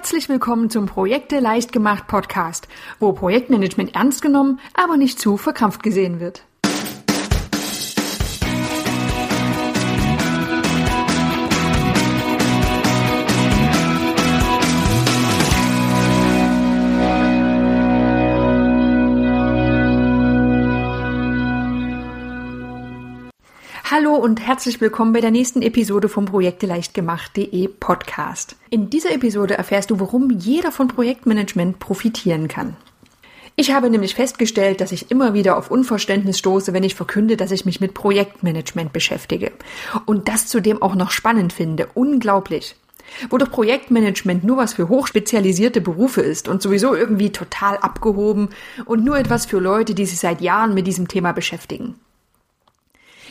Herzlich willkommen zum Projekte leicht gemacht Podcast, wo Projektmanagement ernst genommen, aber nicht zu verkrampft gesehen wird. Hallo und herzlich willkommen bei der nächsten Episode vom Projekte leicht gemacht.de Podcast. In dieser Episode erfährst du, warum jeder von Projektmanagement profitieren kann. Ich habe nämlich festgestellt, dass ich immer wieder auf Unverständnis stoße, wenn ich verkünde, dass ich mich mit Projektmanagement beschäftige. Und das zudem auch noch spannend finde. Unglaublich. Wo doch Projektmanagement nur was für hochspezialisierte Berufe ist und sowieso irgendwie total abgehoben und nur etwas für Leute, die sich seit Jahren mit diesem Thema beschäftigen.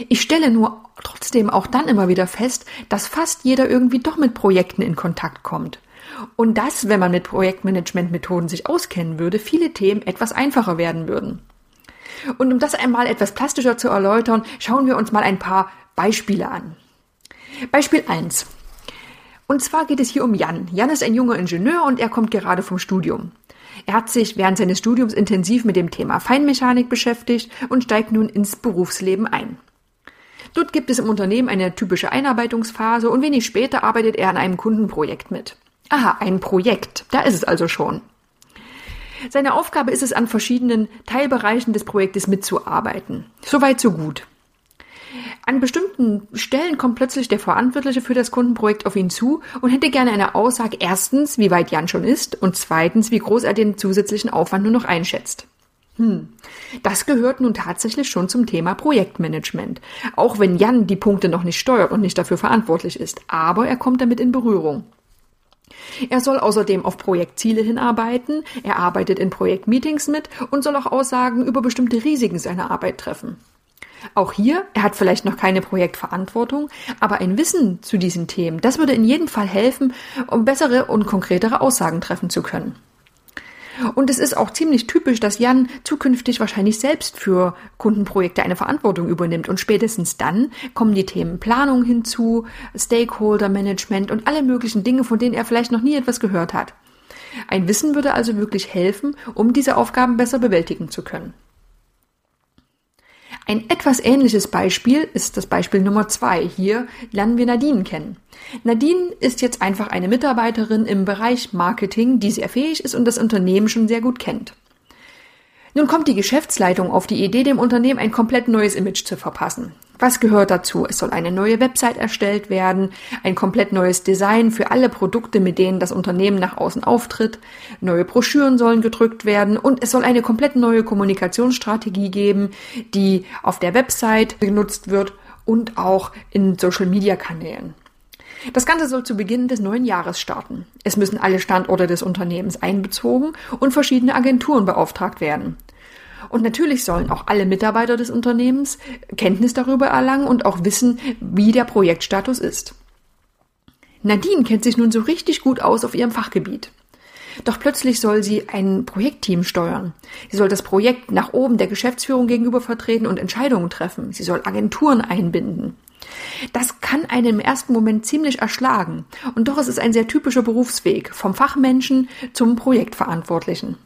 Ich stelle nur trotzdem auch dann immer wieder fest, dass fast jeder irgendwie doch mit Projekten in Kontakt kommt. Und dass, wenn man mit Projektmanagementmethoden sich auskennen würde, viele Themen etwas einfacher werden würden. Und um das einmal etwas plastischer zu erläutern, schauen wir uns mal ein paar Beispiele an. Beispiel 1. Und zwar geht es hier um Jan. Jan ist ein junger Ingenieur und er kommt gerade vom Studium. Er hat sich während seines Studiums intensiv mit dem Thema Feinmechanik beschäftigt und steigt nun ins Berufsleben ein. Dort gibt es im Unternehmen eine typische Einarbeitungsphase und wenig später arbeitet er an einem Kundenprojekt mit. Aha, ein Projekt, da ist es also schon. Seine Aufgabe ist es, an verschiedenen Teilbereichen des Projektes mitzuarbeiten. Soweit, so gut. An bestimmten Stellen kommt plötzlich der Verantwortliche für das Kundenprojekt auf ihn zu und hätte gerne eine Aussage erstens, wie weit Jan schon ist und zweitens, wie groß er den zusätzlichen Aufwand nur noch einschätzt. Hm. Das gehört nun tatsächlich schon zum Thema Projektmanagement. Auch wenn Jan die Punkte noch nicht steuert und nicht dafür verantwortlich ist. Aber er kommt damit in Berührung. Er soll außerdem auf Projektziele hinarbeiten, er arbeitet in Projektmeetings mit und soll auch Aussagen über bestimmte Risiken seiner Arbeit treffen. Auch hier, er hat vielleicht noch keine Projektverantwortung, aber ein Wissen zu diesen Themen, das würde in jedem Fall helfen, um bessere und konkretere Aussagen treffen zu können. Und es ist auch ziemlich typisch, dass Jan zukünftig wahrscheinlich selbst für Kundenprojekte eine Verantwortung übernimmt. Und spätestens dann kommen die Themen Planung hinzu, Stakeholder Management und alle möglichen Dinge, von denen er vielleicht noch nie etwas gehört hat. Ein Wissen würde also wirklich helfen, um diese Aufgaben besser bewältigen zu können. Ein etwas ähnliches Beispiel ist das Beispiel Nummer zwei. Hier lernen wir Nadine kennen. Nadine ist jetzt einfach eine Mitarbeiterin im Bereich Marketing, die sehr fähig ist und das Unternehmen schon sehr gut kennt. Nun kommt die Geschäftsleitung auf die Idee, dem Unternehmen ein komplett neues Image zu verpassen. Was gehört dazu? Es soll eine neue Website erstellt werden, ein komplett neues Design für alle Produkte, mit denen das Unternehmen nach außen auftritt, neue Broschüren sollen gedrückt werden und es soll eine komplett neue Kommunikationsstrategie geben, die auf der Website genutzt wird und auch in Social-Media-Kanälen. Das Ganze soll zu Beginn des neuen Jahres starten. Es müssen alle Standorte des Unternehmens einbezogen und verschiedene Agenturen beauftragt werden. Und natürlich sollen auch alle Mitarbeiter des Unternehmens Kenntnis darüber erlangen und auch wissen, wie der Projektstatus ist. Nadine kennt sich nun so richtig gut aus auf ihrem Fachgebiet. Doch plötzlich soll sie ein Projektteam steuern. Sie soll das Projekt nach oben der Geschäftsführung gegenüber vertreten und Entscheidungen treffen. Sie soll Agenturen einbinden. Das kann einen im ersten Moment ziemlich erschlagen. Und doch ist es ein sehr typischer Berufsweg vom Fachmenschen zum Projektverantwortlichen.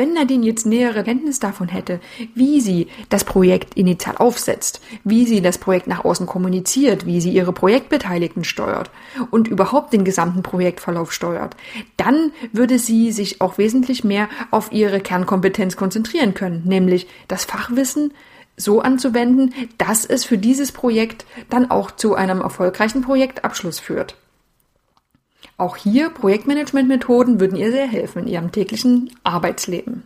Wenn Nadine jetzt nähere Kenntnis davon hätte, wie sie das Projekt initial aufsetzt, wie sie das Projekt nach außen kommuniziert, wie sie ihre Projektbeteiligten steuert und überhaupt den gesamten Projektverlauf steuert, dann würde sie sich auch wesentlich mehr auf ihre Kernkompetenz konzentrieren können, nämlich das Fachwissen so anzuwenden, dass es für dieses Projekt dann auch zu einem erfolgreichen Projektabschluss führt. Auch hier Projektmanagementmethoden würden ihr sehr helfen in ihrem täglichen Arbeitsleben.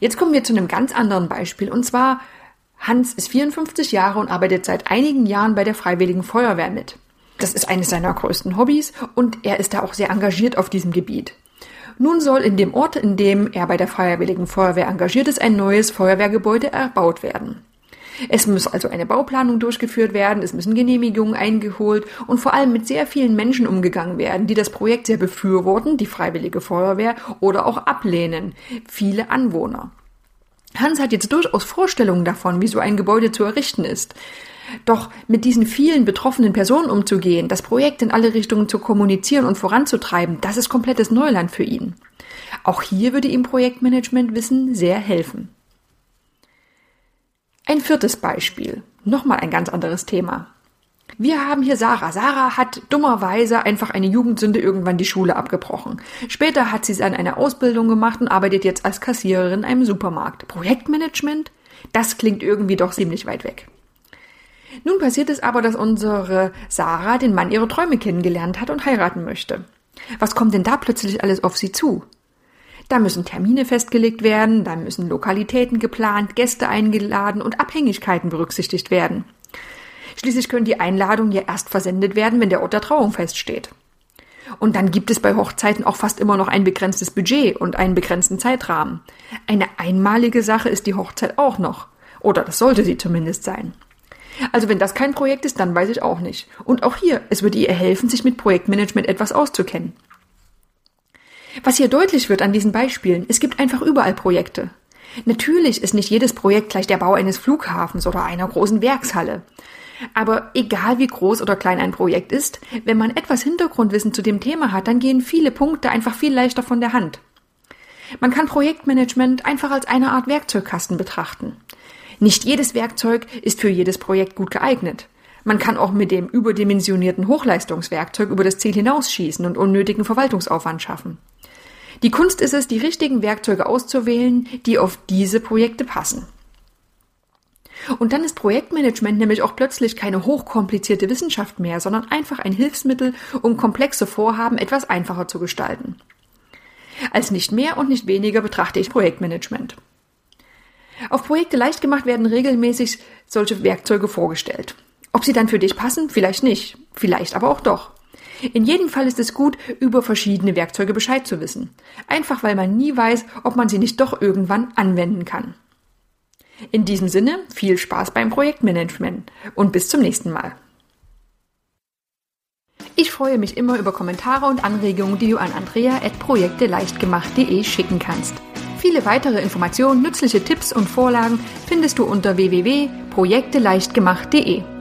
Jetzt kommen wir zu einem ganz anderen Beispiel und zwar Hans ist 54 Jahre und arbeitet seit einigen Jahren bei der Freiwilligen Feuerwehr mit. Das ist eines seiner größten Hobbys und er ist da auch sehr engagiert auf diesem Gebiet. Nun soll in dem Ort, in dem er bei der Freiwilligen Feuerwehr engagiert ist, ein neues Feuerwehrgebäude erbaut werden. Es muss also eine Bauplanung durchgeführt werden, es müssen Genehmigungen eingeholt und vor allem mit sehr vielen Menschen umgegangen werden, die das Projekt sehr befürworten, die Freiwillige Feuerwehr, oder auch ablehnen, viele Anwohner. Hans hat jetzt durchaus Vorstellungen davon, wie so ein Gebäude zu errichten ist. Doch mit diesen vielen betroffenen Personen umzugehen, das Projekt in alle Richtungen zu kommunizieren und voranzutreiben, das ist komplettes Neuland für ihn. Auch hier würde ihm Projektmanagementwissen sehr helfen. Ein viertes Beispiel. Nochmal ein ganz anderes Thema. Wir haben hier Sarah. Sarah hat dummerweise einfach eine Jugendsünde irgendwann die Schule abgebrochen. Später hat sie dann eine Ausbildung gemacht und arbeitet jetzt als Kassiererin in einem Supermarkt. Projektmanagement? Das klingt irgendwie doch ziemlich weit weg. Nun passiert es aber, dass unsere Sarah den Mann ihrer Träume kennengelernt hat und heiraten möchte. Was kommt denn da plötzlich alles auf sie zu? Da müssen Termine festgelegt werden, da müssen Lokalitäten geplant, Gäste eingeladen und Abhängigkeiten berücksichtigt werden. Schließlich können die Einladungen ja erst versendet werden, wenn der Ort der Trauung feststeht. Und dann gibt es bei Hochzeiten auch fast immer noch ein begrenztes Budget und einen begrenzten Zeitrahmen. Eine einmalige Sache ist die Hochzeit auch noch. Oder das sollte sie zumindest sein. Also wenn das kein Projekt ist, dann weiß ich auch nicht. Und auch hier, es würde ihr helfen, sich mit Projektmanagement etwas auszukennen. Was hier deutlich wird an diesen Beispielen, es gibt einfach überall Projekte. Natürlich ist nicht jedes Projekt gleich der Bau eines Flughafens oder einer großen Werkshalle. Aber egal wie groß oder klein ein Projekt ist, wenn man etwas Hintergrundwissen zu dem Thema hat, dann gehen viele Punkte einfach viel leichter von der Hand. Man kann Projektmanagement einfach als eine Art Werkzeugkasten betrachten. Nicht jedes Werkzeug ist für jedes Projekt gut geeignet. Man kann auch mit dem überdimensionierten Hochleistungswerkzeug über das Ziel hinausschießen und unnötigen Verwaltungsaufwand schaffen. Die Kunst ist es, die richtigen Werkzeuge auszuwählen, die auf diese Projekte passen. Und dann ist Projektmanagement nämlich auch plötzlich keine hochkomplizierte Wissenschaft mehr, sondern einfach ein Hilfsmittel, um komplexe Vorhaben etwas einfacher zu gestalten. Als nicht mehr und nicht weniger betrachte ich Projektmanagement. Auf Projekte leicht gemacht werden regelmäßig solche Werkzeuge vorgestellt. Ob sie dann für dich passen, vielleicht nicht, vielleicht aber auch doch. In jedem Fall ist es gut, über verschiedene Werkzeuge Bescheid zu wissen. Einfach weil man nie weiß, ob man sie nicht doch irgendwann anwenden kann. In diesem Sinne viel Spaß beim Projektmanagement und bis zum nächsten Mal. Ich freue mich immer über Kommentare und Anregungen, die du an andrea.projekteleichtgemacht.de schicken kannst. Viele weitere Informationen, nützliche Tipps und Vorlagen findest du unter www.projekteleichtgemacht.de.